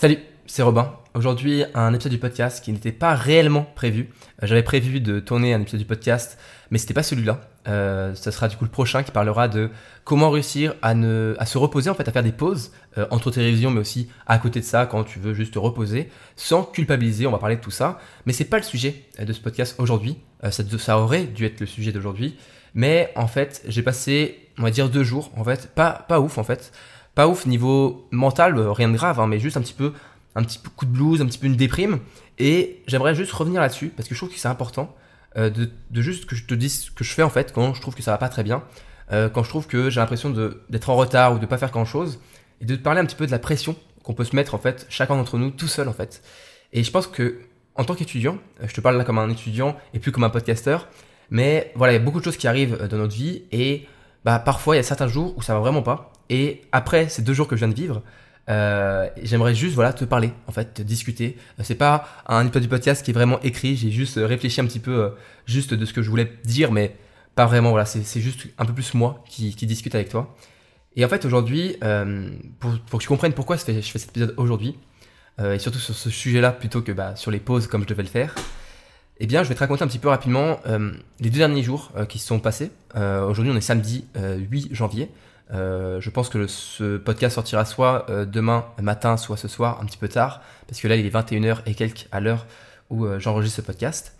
Salut, c'est Robin. Aujourd'hui, un épisode du podcast qui n'était pas réellement prévu. Euh, J'avais prévu de tourner un épisode du podcast, mais c'était pas celui-là. Euh, ce sera du coup le prochain qui parlera de comment réussir à, ne, à se reposer, en fait, à faire des pauses euh, entre tes révisions, mais aussi à côté de ça, quand tu veux juste te reposer, sans culpabiliser. On va parler de tout ça, mais c'est pas le sujet euh, de ce podcast aujourd'hui. Euh, ça, ça aurait dû être le sujet d'aujourd'hui, mais en fait, j'ai passé, on va dire, deux jours, en fait, pas, pas ouf, en fait. Pas ouf niveau mental, euh, rien de grave, hein, mais juste un petit peu un petit coup de blues, un petit peu une déprime. Et j'aimerais juste revenir là-dessus parce que je trouve que c'est important euh, de, juste que je te dise ce que je fais en fait quand je trouve que ça va pas très bien, euh, quand je trouve que j'ai l'impression d'être en retard ou de pas faire grand chose, et de te parler un petit peu de la pression qu'on peut se mettre en fait, chacun d'entre nous, tout seul en fait. Et je pense que en tant qu'étudiant, je te parle là comme un étudiant et plus comme un podcasteur, mais voilà, il y a beaucoup de choses qui arrivent dans notre vie et bah parfois il y a certains jours où ça va vraiment pas. Et après ces deux jours que je viens de vivre, euh, j'aimerais juste voilà te parler en fait, te discuter. Euh, C'est pas un épisode du podcast qui est vraiment écrit. J'ai juste réfléchi un petit peu euh, juste de ce que je voulais dire, mais pas vraiment. Voilà, c'est juste un peu plus moi qui, discute avec toi. Et en fait aujourd'hui, pour, que tu comprennes pourquoi je fais, cet épisode aujourd'hui, et surtout sur ce sujet-là plutôt que bah, sur les pauses comme je devais le faire, eh bien je vais te raconter un petit peu rapidement les deux derniers jours qui se sont passés. Aujourd'hui on est samedi euh, 8 janvier. Euh, je pense que ce podcast sortira soit euh, demain matin, soit ce soir, un petit peu tard, parce que là il est 21h et quelques à l'heure où euh, j'enregistre ce podcast.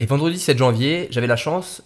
Et vendredi 7 janvier, j'avais la chance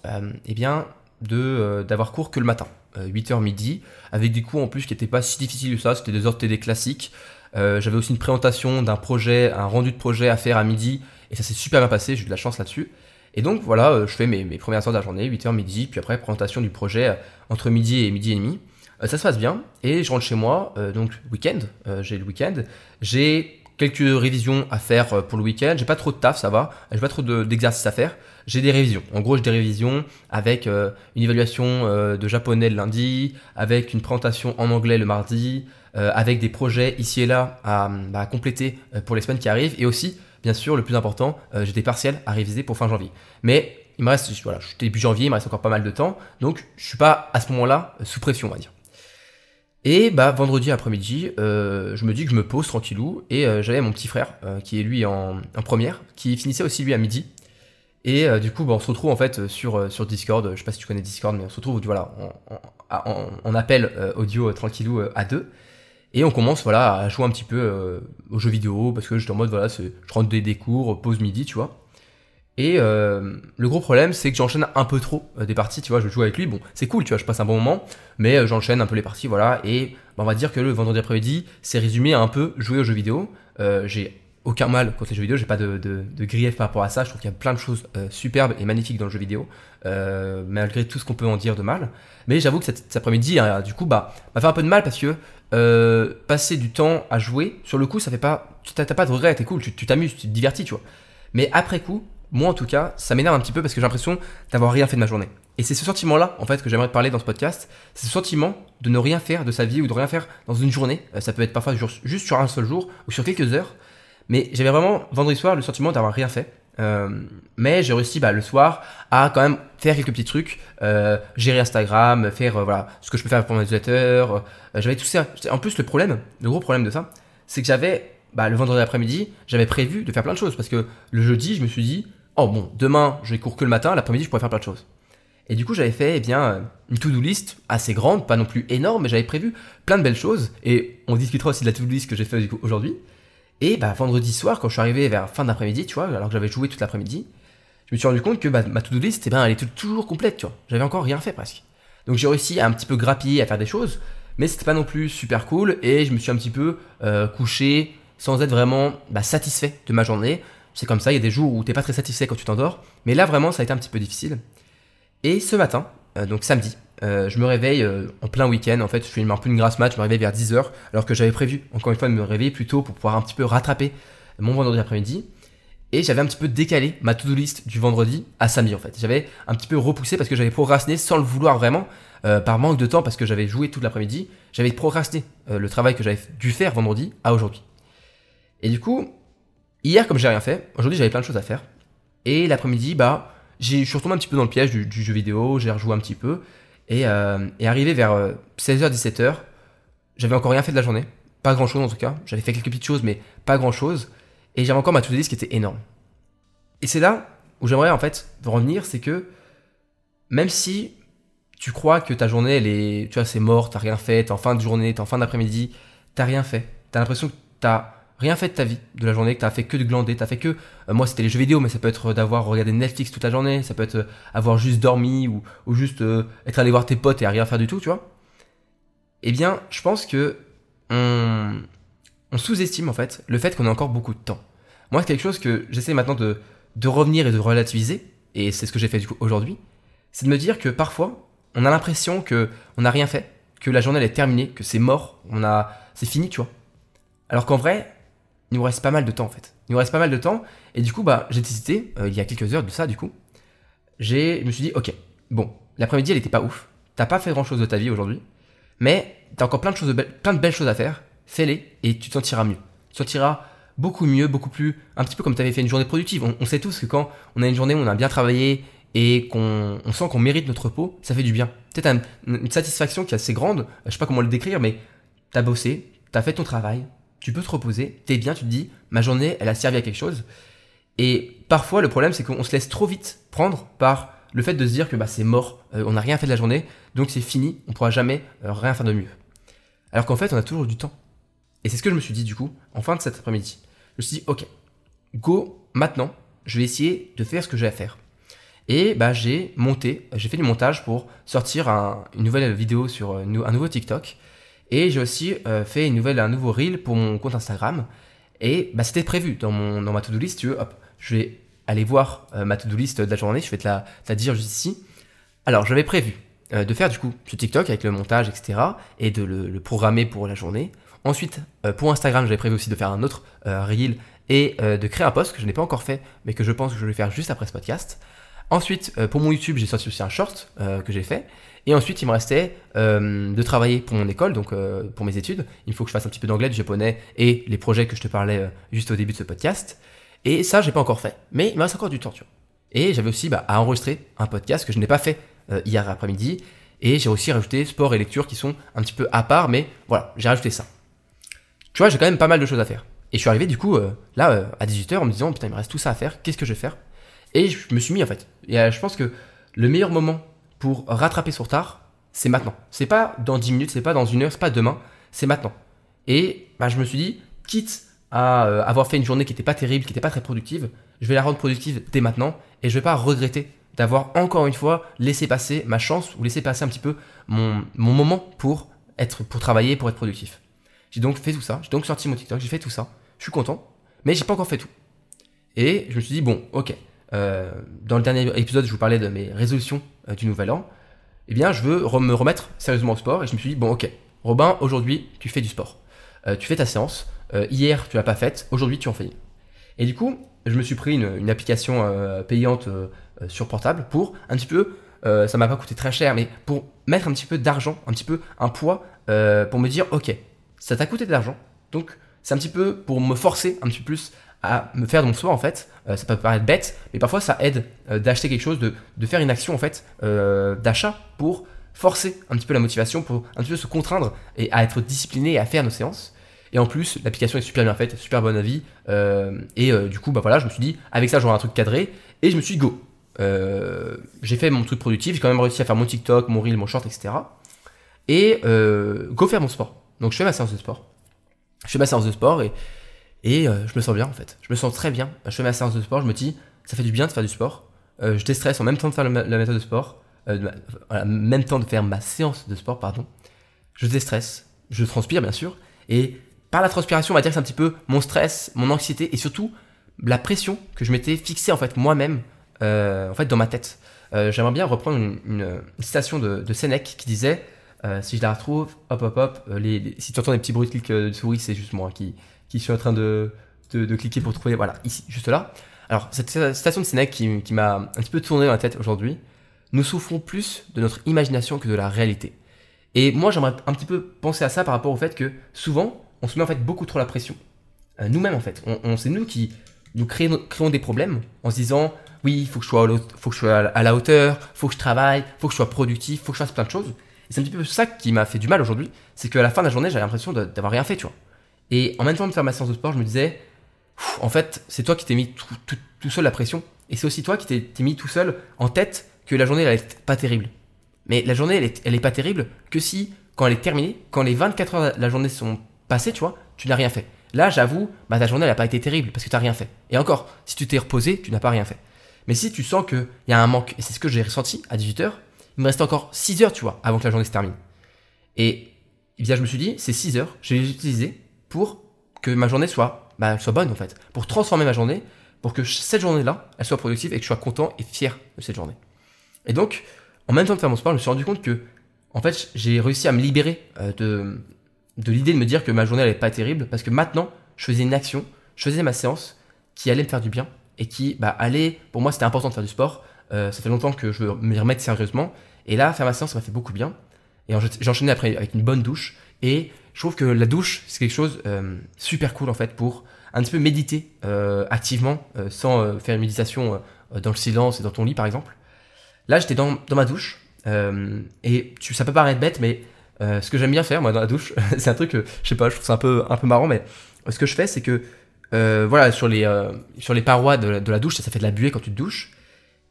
eh bien, de, d'avoir cours que le matin, euh, 8h midi, avec des cours en plus qui n'étaient pas si difficiles que ça, c'était des heures TD classiques. J'avais aussi une présentation d'un projet, un rendu de projet à faire à midi, et ça s'est super bien passé, j'ai eu de la chance là-dessus. Et donc voilà, je fais mes, mes premières heures de la journée, 8h midi, puis après présentation du projet entre midi et midi et demi. Euh, ça se passe bien, et je rentre chez moi, euh, donc week-end, euh, j'ai le week-end, j'ai quelques révisions à faire pour le week-end, j'ai pas trop de taf, ça va, j'ai pas trop de- d'exercices à faire, j'ai des révisions. En gros, j'ai des révisions avec euh, une évaluation euh, de japonais le lundi, avec une présentation en anglais le mardi, euh, avec des projets ici et là à, bah, à compléter pour les semaines qui arrivent, et aussi, bien sûr, le plus important, j'ai des partiels à réviser pour fin janvier. Mais il me reste, voilà, je suis début janvier, il me reste encore pas mal de temps, donc je suis pas à ce moment-là sous pression, on va dire. Et bah vendredi après-midi, euh, je me dis que je me pose tranquillou et euh, j'avais mon petit frère euh, qui est lui en, première, qui finissait aussi lui à midi. Et du coup, bah, on se retrouve en fait sur, sur Discord. Je sais pas si tu connais Discord, mais on se retrouve voilà en, en, en- en appel euh, audio tranquillou à deux. Et on commence voilà à jouer un petit peu aux jeux vidéo parce que j'étais en mode voilà, je rentre des, des cours, pause midi, tu vois. Et euh, le gros problème, c'est que j'enchaîne un peu trop euh, des parties, tu vois. Je joue avec lui, bon, c'est cool, tu vois, je passe un bon moment, mais euh, j'enchaîne un peu les parties, voilà. Et bah, on va dire que le vendredi après-midi, c'est résumé à un peu jouer aux jeux vidéo. Euh, j'ai aucun mal contre les jeux vidéo, j'ai pas de, de, grief par rapport à ça. Je trouve qu'il y a plein de choses superbes et magnifiques dans le jeu vidéo, malgré tout ce qu'on peut en dire de mal. Mais j'avoue que cet, après-midi, du coup, bah, m'a fait un peu de mal parce que passer du temps à jouer, sur le coup, ça fait pas, t'as pas de regret, t'es cool, tu t'amuses, tu te divertis, tu vois. Mais après coup, moi en tout cas, ça m'énerve un petit peu parce que j'ai l'impression d'avoir rien fait de ma journée. Et c'est ce sentiment-là, en fait, que j'aimerais parler dans ce podcast. C'est ce sentiment de ne rien faire de sa vie ou de rien faire dans une journée. Euh, Ça peut être parfois ju- juste sur un seul jour ou sur quelques heures. Mais j'avais vraiment vendredi soir le sentiment d'avoir rien fait. Euh, mais j'ai réussi bah, le soir à quand même faire quelques petits trucs, euh, gérer Instagram, faire voilà ce que je peux faire pour newsletter. Euh, j'avais tout ça. En plus, le problème, le gros problème de ça, c'est que j'avais bah, le vendredi après-midi, j'avais prévu de faire plein de choses parce que le jeudi, je me suis dit, oh bon, demain, j'ai cours que le matin, l'après-midi, je pourrais faire plein de choses. Et du coup, j'avais fait eh bien euh, une to-do list assez grande, pas non plus énorme, mais j'avais prévu plein de belles choses. Et on discutera aussi de la to-do list que j'ai fait aujourd'hui. Et bah, vendredi soir, quand je suis arrivé vers fin d'après-midi, tu vois, alors que j'avais joué toute l'après-midi, je me suis rendu compte que bah, ma to-do list, eh ben, elle était toujours complète, tu vois. J'avais encore rien fait presque. Donc j'ai réussi à un petit peu grappiller, à faire des choses, mais c'était pas non plus super cool. Et je me suis un petit peu euh, couché sans être vraiment bah, satisfait de ma journée. C'est comme ça, il y a des jours où t'es pas très satisfait quand tu t'endors, mais là vraiment ça a été un petit peu difficile. Et ce matin, euh, donc samedi, euh, je me réveille euh, en plein week-end. En fait, je fais un peu une grasse mat, je me réveille vers 10h, alors que j'avais prévu, encore une fois, de me réveiller plus tôt pour pouvoir un petit peu rattraper mon vendredi après-midi. Et j'avais un petit peu décalé ma to-do list du vendredi à samedi en fait. J'avais un petit peu repoussé parce que j'avais procrastiné sans le vouloir vraiment, par manque de temps parce que j'avais joué toute l'après-midi. J'avais procrastiné le travail que j'avais dû faire vendredi à aujourd'hui. Et du coup, hier comme j'ai rien fait, aujourd'hui j'avais plein de choses à faire. Et l'après-midi, bah, je suis retombé un petit peu dans le piège du, jeu vidéo, j'ai rejoué un petit peu. Et, euh, et arrivé vers 16h-17h, j'avais encore rien fait de la journée. pas grand chose en tout cas. J'avais fait quelques petites choses, mais pas grand chose. Et j'avais encore ma to-do list qui était énorme. Et c'est là où j'aimerais en fait revenir, c'est que même si tu crois que ta journée, elle est, tu vois, c'est mort, t'as rien fait, en fin de journée, t'es en fin d'après-midi, t'as rien fait. T'as l'impression que t'as rien fait de ta vie, de la journée, que t'as fait que de glander, t'as fait que, euh, moi c'était les jeux vidéo, mais ça peut être d'avoir regardé Netflix toute la journée, ça peut être euh, avoir juste dormi ou, ou juste euh, être allé voir tes potes et à rien faire du tout, tu vois. Eh bien, je pense que on, on sous-estime en fait le fait qu'on a encore beaucoup de temps. Moi, c'est quelque chose que j'essaie maintenant de, de revenir et de relativiser, et c'est ce que j'ai fait aujourd'hui, c'est de me dire que parfois, on a l'impression que on n'a rien fait, que la journée elle est terminée, que c'est mort, on a, c'est fini, tu vois. Alors qu'en vrai, il nous reste pas mal de temps en fait. Il nous reste pas mal de temps, et du coup, bah, j'ai décidé, euh, il y a quelques heures de ça, du coup, je me suis dit, ok, bon, l'après-midi elle était pas ouf, t'as pas fait grand chose de ta vie aujourd'hui, mais t'as encore plein de choses, de plein de belles choses à faire, fais-les et tu t'en sentiras mieux. Tu t'en sentiras beaucoup mieux, beaucoup plus, un petit peu comme tu avais fait une journée productive. On, sait tous que quand on a une journée où on a bien travaillé et qu'on on sent qu'on mérite notre repos, ça fait du bien. Peut-être une satisfaction qui est assez grande, je sais pas comment le décrire, mais t'as bossé, t'as fait ton travail, tu peux te reposer, t'es bien, tu te dis, ma journée, elle a servi à quelque chose. Et parfois, le problème, c'est qu'on se laisse trop vite prendre par le fait de se dire que bah, c'est mort, euh, on n'a rien fait de la journée, donc c'est fini, on pourra jamais euh, rien faire de mieux. Alors qu'en fait, on a toujours du temps. Et c'est ce que je me suis dit du coup, en fin de cet après-midi. Je me suis dit, ok, go, maintenant, je vais essayer de faire ce que j'ai à faire. Et bah, j'ai monté, j'ai fait du montage pour sortir une nouvelle vidéo sur euh, un nouveau TikTok. Et j'ai aussi euh, fait une nouvelle, un nouveau reel pour mon compte Instagram. Et bah, c'était prévu dans, ma to-do list. Je vais aller voir euh, ma to-do list de la journée. Je vais te la, dire juste ici. Alors, j'avais prévu euh, de faire du coup ce TikTok avec le montage, etc. et de le, le programmer pour la journée. Ensuite, pour Instagram, j'avais prévu aussi de faire un autre reel et de créer un post que je n'ai pas encore fait, mais que je pense que je vais faire juste après ce podcast. Ensuite, euh, pour mon YouTube, j'ai sorti aussi un short euh, que j'ai fait. Et ensuite, il me restait euh, de travailler pour mon école, donc pour mes études. Il faut que je fasse un petit peu d'anglais, de japonais et les projets que je te parlais juste au début de ce podcast. Et ça, j'ai pas encore fait. Mais il me reste encore du temps, tu vois. Et j'avais aussi bah, à enregistrer un podcast que je n'ai pas fait hier après-midi. Et j'ai aussi rajouté sport et lecture qui sont un petit peu à part, mais voilà, j'ai rajouté ça. Tu vois, j'ai quand même pas mal de choses à faire. Et je suis arrivé du coup là à 18h en me disant putain il me reste tout ça à faire, qu'est-ce que je vais faire Et je me suis mis en fait. Et je pense que le meilleur moment pour rattraper son retard, c'est maintenant. C'est pas dans 10 minutes, c'est pas dans une heure, c'est pas demain, c'est maintenant. Et bah, je me suis dit, quitte à euh, avoir fait une journée qui n'était pas terrible, qui n'était pas très productive, je vais la rendre productive dès maintenant et je vais pas regretter d'avoir encore une fois laissé passer ma chance ou laissé passer un petit peu mon, mon moment pour être pour travailler, pour être productif. J'ai donc fait tout ça, j'ai donc sorti mon TikTok, j'ai fait tout ça, je suis content, mais j'ai pas encore fait tout. Et je me suis dit, bon, ok, euh, dans le dernier épisode, je vous parlais de mes résolutions euh, du nouvel an, eh bien, je veux me remettre sérieusement au sport et je me suis dit, bon, ok, Robin, aujourd'hui, tu fais du sport. Euh, tu fais ta séance, hier, tu l'as pas faite, aujourd'hui, tu en fais une. Et du coup, je me suis pris une, une application payante sur portable pour un petit peu ça m'a pas coûté très cher, mais pour mettre un petit peu d'argent, un petit peu un poids, pour me dire, ok, ça t'a coûté de l'argent, donc c'est un petit peu pour me forcer un petit peu plus à me faire de mon sport en fait. Euh, ça peut paraître bête, mais parfois ça aide d'acheter quelque chose, de, de, faire une action en fait d'achat pour forcer un petit peu la motivation, pour un petit peu se contraindre et à être discipliné et à faire nos séances. Et en plus, l'application est super bien faite, super bonne avis. et du coup, bah voilà, je me suis dit, avec ça, j'aurai un truc cadré. Et je me suis dit, go, euh, j'ai fait mon truc productif, j'ai quand même réussi à faire mon TikTok, mon reel, mon short, etc. Et euh, go faire mon sport. Donc je fais ma séance de sport. Je fais ma séance de sport et, et euh, je me sens bien en fait. Je me sens très bien. Je fais ma séance de sport, je me dis, ça fait du bien de faire du sport. Euh, je déstresse en même temps de faire la, méthode de sport, euh, même temps de faire ma séance de sport, pardon. Je déstresse, je transpire bien sûr. Et par la transpiration, on va dire que c'est un petit peu mon stress, mon anxiété et surtout la pression que je m'étais fixée en fait moi-même en fait, dans ma tête. J'aimerais bien reprendre une, citation de, de, Sénèque qui disait si je la retrouve, hop hop hop, si tu entends des petits bruits de clic de souris, c'est juste moi qui, qui suis en train de, de, cliquer pour trouver, voilà, ici, juste là. Alors, cette citation de Sénèque qui, qui m'a un petit peu tourné dans la tête aujourd'hui, nous souffrons plus de notre imagination que de la réalité. Et moi, j'aimerais un petit peu penser à ça par rapport au fait que souvent, on se met en fait beaucoup trop la pression. Euh, Nous-mêmes, en fait. C'est nous qui nous créons, créons des problèmes en se disant oui, il faut que je sois, faut que je sois à la hauteur, faut que je travaille, faut que je sois productif, faut que je fasse plein de choses. Et c'est un petit peu ça qui m'a fait du mal aujourd'hui, c'est qu'à la fin de la journée, j'avais l'impression d'avoir rien fait, tu vois. Et en même temps de faire ma séance de sport, je me disais, en fait, c'est toi qui t'es mis tout, seul la pression. Et c'est aussi toi qui t'es mis tout seul en tête que la journée, elle est pas terrible. Mais la journée, elle est, elle est pas terrible que si, quand elle est terminée, quand les 24 heures de la journée sont passées, tu vois, tu n'as rien fait. Là, j'avoue, bah, ta journée, elle n'a pas été terrible parce que tu n'as rien fait. Et encore, si tu t'es reposé, tu n'as pas rien fait. Mais si tu sens qu'il y a un manque, et c'est ce que j'ai ressenti à 18h, il me reste encore 6 heures, tu vois, avant que la journée se termine. Et bien, je me suis dit, ces 6 heures, je vais les utiliser pour que ma journée soit, bah, soit bonne en fait. Pour transformer ma journée, pour que cette journée-là, elle soit productive et que je sois content et fier de cette journée. Et donc, en même temps de faire mon sport, je me suis rendu compte que, en fait, j'ai réussi à me libérer euh, de, de l'idée de me dire que ma journée, n'est pas terrible, parce que maintenant, je faisais une action, je faisais ma séance qui allait me faire du bien et qui, bah, allait, pour moi, c'était important de faire du sport. Euh, ça fait longtemps que je veux m'y remettre sérieusement. Et là, faire ma séance, ça m'a fait beaucoup bien. Et j'ai enchaîné après avec une bonne douche. Et je trouve que la douche, c'est quelque chose euh, super cool en fait pour un petit peu méditer euh, activement, sans faire une méditation dans le silence et dans ton lit par exemple. Là, j'étais dans, dans, ma douche. et ça peut paraître bête, mais ce que j'aime bien faire moi dans la douche, c'est un truc, je sais pas, je trouve ça un peu, un peu marrant, mais ce que je fais, c'est que voilà, sur les, parois de, la douche, ça, ça fait de la buée quand tu te douches.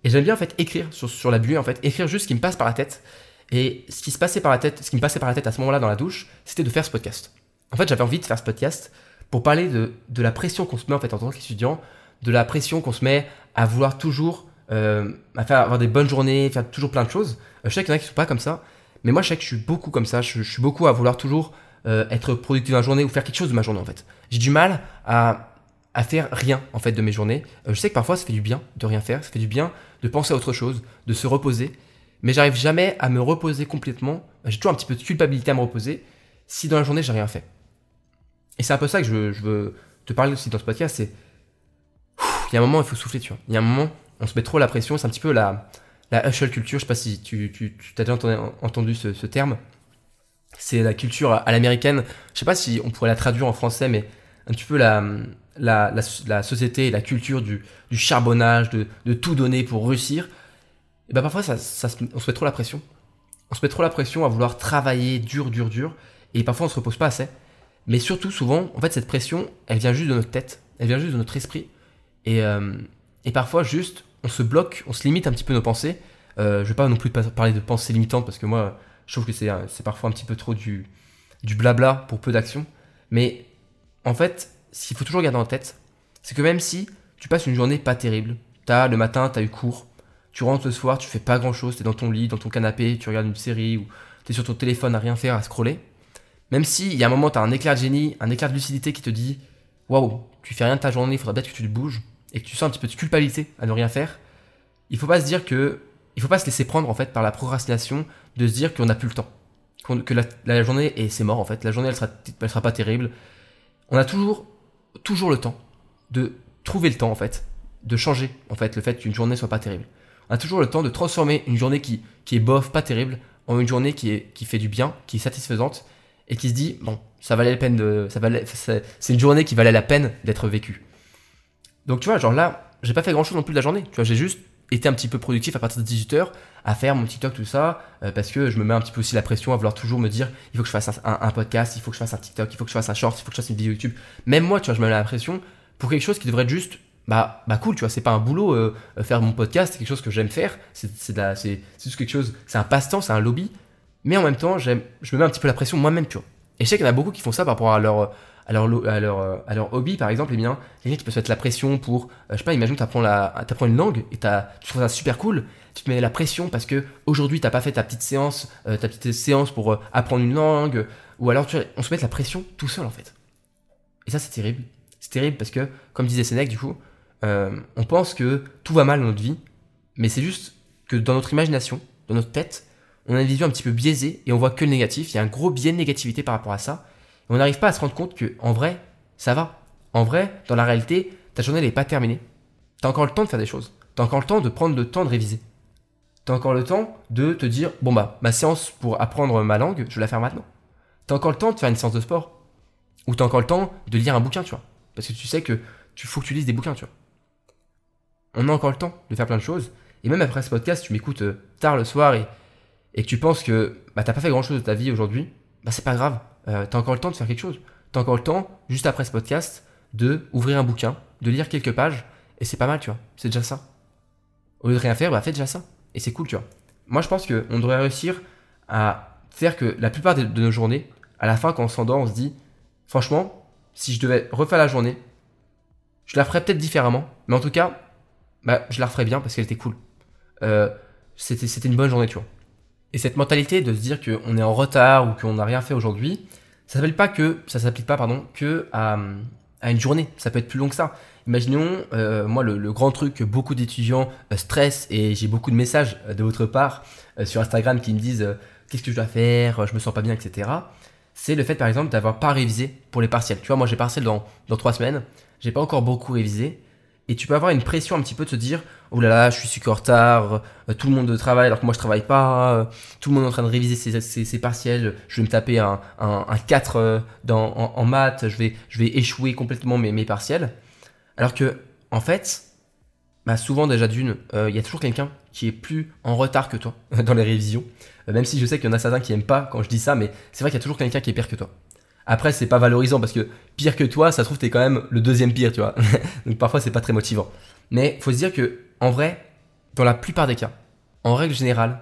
Et j'aime bien en fait écrire sur, sur la buée, en fait, écrire juste ce qui me passe par la tête. Et ce qui se passait par la tête, ce qui me passait par la tête à ce moment-là dans la douche, c'était de faire ce podcast. En fait, j'avais envie de faire ce podcast pour parler de, la pression qu'on se met en fait en tant qu'étudiant, de la pression qu'on se met à vouloir toujours euh, faire avoir des bonnes journées, faire toujours plein de choses. Euh, je sais qu'il y en a qui sont pas comme ça, mais moi je sais que je suis beaucoup comme ça. Je, suis beaucoup à vouloir toujours euh, être productif dans la journée ou faire quelque chose de ma journée en fait. J'ai du mal à faire rien en fait de mes journées. Je sais que parfois ça fait du bien de rien faire, ça fait du bien de penser à autre chose, de se reposer, mais j'arrive jamais à me reposer complètement. J'ai toujours un petit peu de culpabilité à me reposer si dans la journée j'ai rien fait. Et c'est un peu ça que je, veux te parler aussi dans ce podcast, c'est il y a un moment il faut souffler, tu vois. Il y a un moment on se met trop la pression, c'est un petit peu la la hustle culture. Je sais pas si tu, tu, as déjà entendu, ce, ce terme. C'est la culture à l'américaine. Je sais pas si on pourrait la traduire en français, mais un petit peu la société la culture du, charbonnage, de, tout donner pour réussir, et ben parfois ça, on se met trop la pression. On se met trop la pression à vouloir travailler dur, dur, dur, et parfois on se repose pas assez. Mais surtout, souvent, en fait, cette pression, elle vient juste de notre tête, elle vient juste de notre esprit, et, euh, et parfois juste, on se bloque, on se limite un petit peu nos pensées. Euh, je vais pas non plus parler de pensées limitantes parce que moi, je trouve que c'est parfois un petit peu trop du, du blabla pour peu d'action. Mais en fait, ce qu'il faut toujours garder en tête, c'est que même si tu passes une journée pas terrible, t'as le matin, t'as eu cours, tu rentres le soir, tu fais pas grand chose, t'es dans ton lit, dans ton canapé, tu regardes une série ou t'es sur ton téléphone à rien faire, à scroller, même si il y a un moment t'as un éclair de génie, un éclair de lucidité qui te dit waouh, tu fais rien de ta journée, il faudra peut-être que tu te bouges et que tu sens un petit peu de culpabilité à ne rien faire, il faut pas se dire que il faut pas se laisser prendre en fait par la procrastination de se dire qu'on n'a plus le temps, que la, journée et c'est mort en fait, la journée elle sera, elle sera pas terrible. On a toujours toujours le temps de trouver le temps en fait, de changer en fait le fait qu'une journée soit pas terrible. A toujours le temps de transformer une journée qui, qui est bof, pas terrible, en une journée qui, est, qui fait du bien, qui est satisfaisante et qui se dit bon, ça valait la peine de, ça valait, c'est une journée qui valait la peine d'être vécue. Donc tu vois, genre là, j'ai pas fait grand chose non plus de la journée. Tu vois, j'ai juste été un petit peu productif à partir de 18h à faire mon TikTok, tout ça, euh, parce que je me mets un petit peu aussi la pression à vouloir toujours me dire il faut que je fasse un, podcast, il faut que je fasse un TikTok, il faut que je fasse un short, il faut que je fasse une vidéo YouTube. Même moi, tu vois, je me mets la pression pour quelque chose qui devrait être juste bah, bah cool, tu vois, c'est pas un boulot euh, euh, faire mon podcast, c'est quelque chose que j'aime faire, c'est juste quelque chose, c'est un passe-temps, c'est un lobby, mais en même temps, je me mets un petit peu la pression moi-même, tu vois. Et je sais qu'il y en a beaucoup qui font ça par rapport à leur à leur, à leur, à leur hobby, par exemple, eh bien, quelqu'un qui peut se mettre la pression pour, euh, je sais pas, imagine, tu apprends, une langue et as, tu trouves ça super cool, tu te mets la pression parce que aujourd'hui t'as pas fait ta petite séance, euh, ta petite séance pour euh, apprendre une langue, ou alors tu, on se met la pression tout seul en fait. Et ça c'est terrible. C'est terrible parce que, comme disait Sénèque, du coup, on pense que tout va mal dans notre vie, mais c'est juste que dans notre imagination, dans notre tête, on a une vision un petit peu biaisée et on voit que le négatif. Il y a un gros biais de négativité par rapport à ça on n'arrive pas à se rendre compte que, en vrai, ça va. En vrai, dans la réalité, ta journée n'est pas terminée. T'as encore le temps de faire des choses. T'as encore le temps de prendre le temps de réviser. T'as encore le temps de te dire, bon bah, ma séance pour apprendre ma langue, je vais la faire maintenant. T'as encore le temps de faire une séance de sport. Ou t'as encore le temps de lire un bouquin, tu vois. Parce que tu sais que tu faut que tu lises des bouquins, tu vois. On a encore le temps de faire plein de choses. Et même après ce podcast, tu m'écoutes euh, tard le soir et, et que tu penses que bah, t'as pas fait grand chose de ta vie aujourd'hui, bah c'est pas grave. Euh, t'as encore le temps de faire quelque chose. tu as encore le temps, juste après ce podcast, de ouvrir un bouquin, de lire quelques pages, et c'est pas mal, tu vois. C'est déjà ça. Au lieu de rien faire, bah fais déjà ça. Et c'est cool, tu vois. Moi, je pense qu'on devrait réussir à faire que la plupart de, nos journées, à la fin, quand on s'endort, on se dit, franchement, si je devais refaire la journée, je la ferais peut-être différemment, mais en tout cas, bah, je la referais bien parce qu'elle était cool. Euh, c'était, une bonne journée, tu vois. Et cette mentalité de se dire qu'on est en retard ou qu'on n'a rien fait aujourd'hui, ça s'appelle pas que, ça s'applique pas, pardon, que à, une journée. Ça peut être plus long que ça. Imaginons, euh, moi, le, grand truc que beaucoup d'étudiants euh, stressent, et j'ai beaucoup de messages de votre part sur Instagram qui me disent qu'est-ce que je dois faire, je me sens pas bien, etc. C'est le fait, par exemple, d'avoir pas révisé pour les partiels. Tu vois, moi, j'ai partiel dans, dans trois semaines, j'ai pas encore beaucoup révisé, et tu peux avoir une pression un petit peu de se dire oh là là je suis super en retard tout le monde travaille alors que moi je travaille pas tout le monde est en train de réviser ses, ses, partiels je vais me taper un, un, 4 dans, en, maths je vais, je vais échouer complètement mes, mes partiels alors que, en fait, bah souvent déjà d'une, euh, il y a toujours quelqu'un qui est plus en retard que toi dans les révisions. Euh, même si je sais qu'il y en a certains qui aiment pas quand je dis ça, mais c'est vrai qu'il y a toujours quelqu'un qui est pire que toi. Après, c'est pas valorisant parce que pire que toi, ça se trouve t'es quand même le deuxième pire, tu vois. Donc parfois c'est pas très motivant. Mais faut se dire que en vrai, dans la plupart des cas, en règle générale,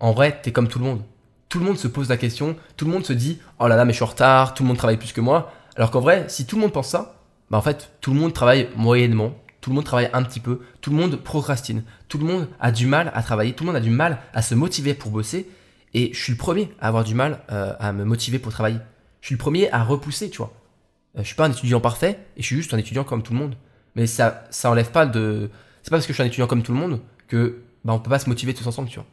en vrai, t'es comme tout le monde. Tout le monde se pose la question, tout le monde se dit oh là là mais je suis en retard, tout le monde travaille plus que moi. Alors qu'en vrai, si tout le monde pense ça, bah, en fait, tout le monde travaille moyennement, tout le monde travaille un petit peu, tout le monde procrastine, tout le monde a du mal à travailler, tout le monde a du mal à se motiver pour bosser. Et je suis le premier à avoir du mal euh, à me motiver pour travailler. Je suis le premier à repousser, tu vois. Euh, je suis pas un étudiant parfait et je suis juste un étudiant comme tout le monde. Mais ça, ça enlève pas de. C'est pas parce que je suis un étudiant comme tout le monde que bah, on peut pas se motiver tous ensemble, tu vois.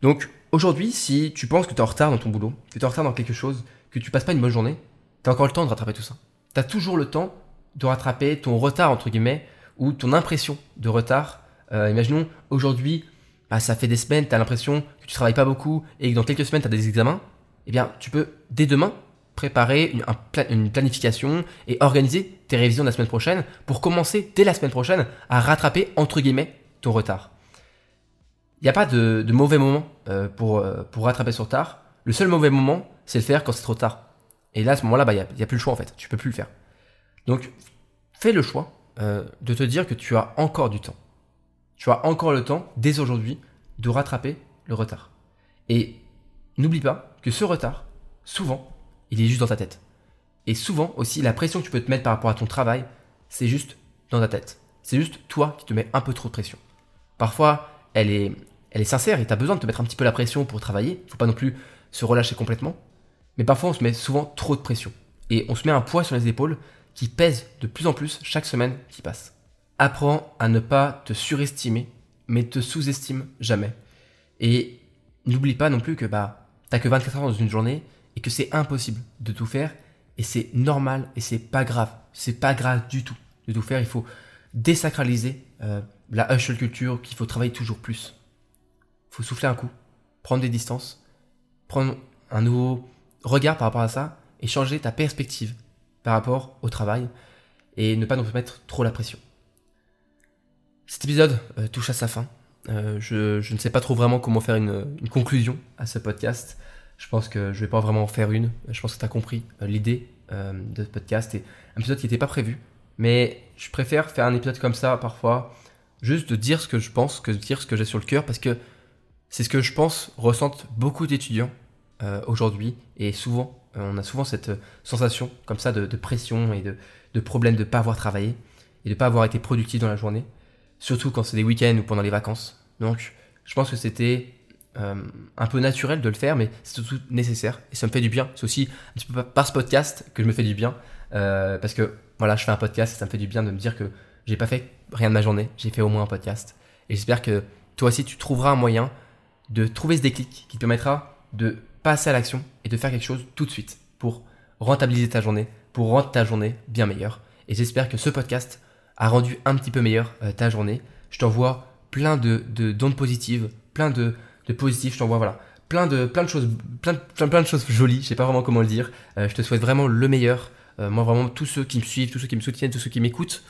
Donc aujourd'hui, si tu penses que tu es en retard dans ton boulot, que tu es en retard dans quelque chose, que tu passes pas une bonne journée, tu as encore le temps de rattraper tout ça tu as toujours le temps de rattraper ton retard, entre guillemets, ou ton impression de retard. Euh, imaginons, aujourd'hui, bah, ça fait des semaines, tu as l'impression que tu travailles pas beaucoup et que dans quelques semaines, tu as des examens. Eh bien, tu peux, dès demain, préparer une, planification et organiser tes révisions de la semaine prochaine pour commencer, dès la semaine prochaine, à rattraper, entre guillemets, ton retard. Il n'y a pas de, mauvais moment euh, pour, euh, pour rattraper son retard. Le seul mauvais moment, c'est le faire quand c'est trop tard. Et là, à ce moment-là, bah, il n'y a, plus le choix en fait. Tu peux plus le faire. Donc, fais le choix euh, de te dire que tu as encore du temps. Tu as encore le temps, dès aujourd'hui, de rattraper le retard. Et n'oublie pas que ce retard, souvent, il est juste dans ta tête. Et souvent aussi, la pression que tu peux te mettre par rapport à ton travail, c'est juste dans ta tête. C'est juste toi qui te mets un peu trop de pression. Parfois, elle est, elle est sincère et tu as besoin de te mettre un petit peu la pression pour travailler. Il faut pas non plus se relâcher complètement. Mais parfois, on se met souvent trop de pression. Et on se met un poids sur les épaules qui pèse de plus en plus chaque semaine qui passe. Apprends à ne pas te surestimer, mais te sous-estime jamais. Et n'oublie pas non plus que bah, t'as que 24 heures dans une journée et que c'est impossible de tout faire. Et c'est normal et c'est pas grave. C'est pas grave du tout de tout faire. Il faut désacraliser euh, la hustle culture qu'il faut travailler toujours plus. Il faut souffler un coup, prendre des distances, prendre un nouveau regarde par rapport à ça et changer ta perspective par rapport au travail et ne pas nous mettre trop la pression. Cet épisode euh, touche à sa fin. Euh, je, ne sais pas trop vraiment comment faire une, conclusion à ce podcast. Je pense que je vais pas vraiment en faire une. Je pense que tu as compris euh, l'idée de ce podcast et un épisode qui n'était pas prévu. Mais je préfère faire un épisode comme ça parfois, juste de dire ce que je pense, que de dire ce que j'ai sur le cœur, parce que c'est ce que je pense ressentent beaucoup d'étudiants euh, aujourd'hui. Et souvent, euh, on a souvent cette euh, sensation comme ça de, pression et de, de problème de ne pas avoir travaillé et de ne pas avoir été productif dans la journée. Surtout quand c'est des week-ends ou pendant les vacances. Donc, je pense que c'était un peu naturel de le faire, mais c'est surtout nécessaire et ça me fait du bien. C'est aussi un petit peu par ce podcast que je me fais du bien parce que voilà, je fais un podcast et ça me fait du bien de me dire que j'ai pas fait rien de ma journée, j'ai fait au moins un podcast. Et j'espère que toi aussi tu trouveras un moyen de trouver ce déclic qui te permettra de passer à l'action et de faire quelque chose tout de suite pour rentabiliser ta journée, pour rendre ta journée bien meilleure. Et j'espère que ce podcast a rendu un petit peu meilleure euh, ta journée. Je t'envoie plein de, de d'ondes positives, plein de, de positifs. Je t'envoie voilà plein de plein de choses, plein, plein, plein de choses jolies. Je sais pas vraiment comment le dire. Euh, je te souhaite vraiment le meilleur. Euh, moi vraiment tous ceux qui me suivent, tous ceux qui me soutiennent, tous ceux qui m'écoutent,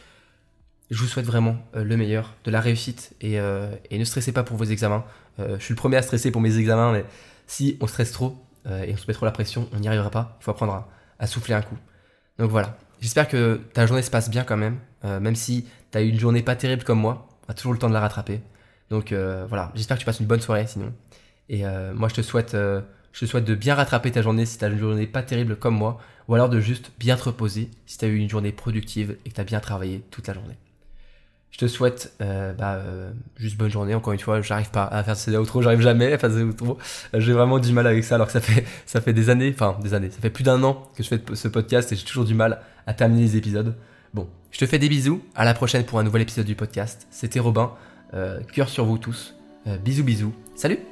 je vous souhaite vraiment le meilleur, de la réussite et, et ne stressez pas pour vos examens. je suis le premier à stresser pour mes examens, mais si on stresse trop et on se met trop la pression, on n'y arrivera pas. Il faut apprendre à souffler un coup. Donc voilà, j'espère que ta journée se passe bien quand même, euh, même si tu as eu une journée pas terrible comme moi, a toujours le temps de la rattraper. Donc euh, voilà, j'espère que tu passes une bonne soirée sinon. Et euh, moi je te souhaite, je te souhaite de bien rattraper ta journée si tu as une journée pas terrible comme moi, ou alors de juste bien te reposer si tu as eu une journée productive et que tu as bien travaillé toute la journée. Je te souhaite euh, bah, euh, juste bonne journée. Encore une fois, j'arrive pas à faire ces outros, j'arrive jamais à faire ces outros. J'ai vraiment du mal avec ça, alors que ça fait, ça fait des années, enfin des années, ça fait plus d'un an que je fais ce podcast et j'ai toujours du mal à terminer les épisodes. Bon, je te fais des bisous. À la prochaine pour un nouvel épisode du podcast. C'était Robin. Euh, cœur sur vous tous. bisous bisous. Salut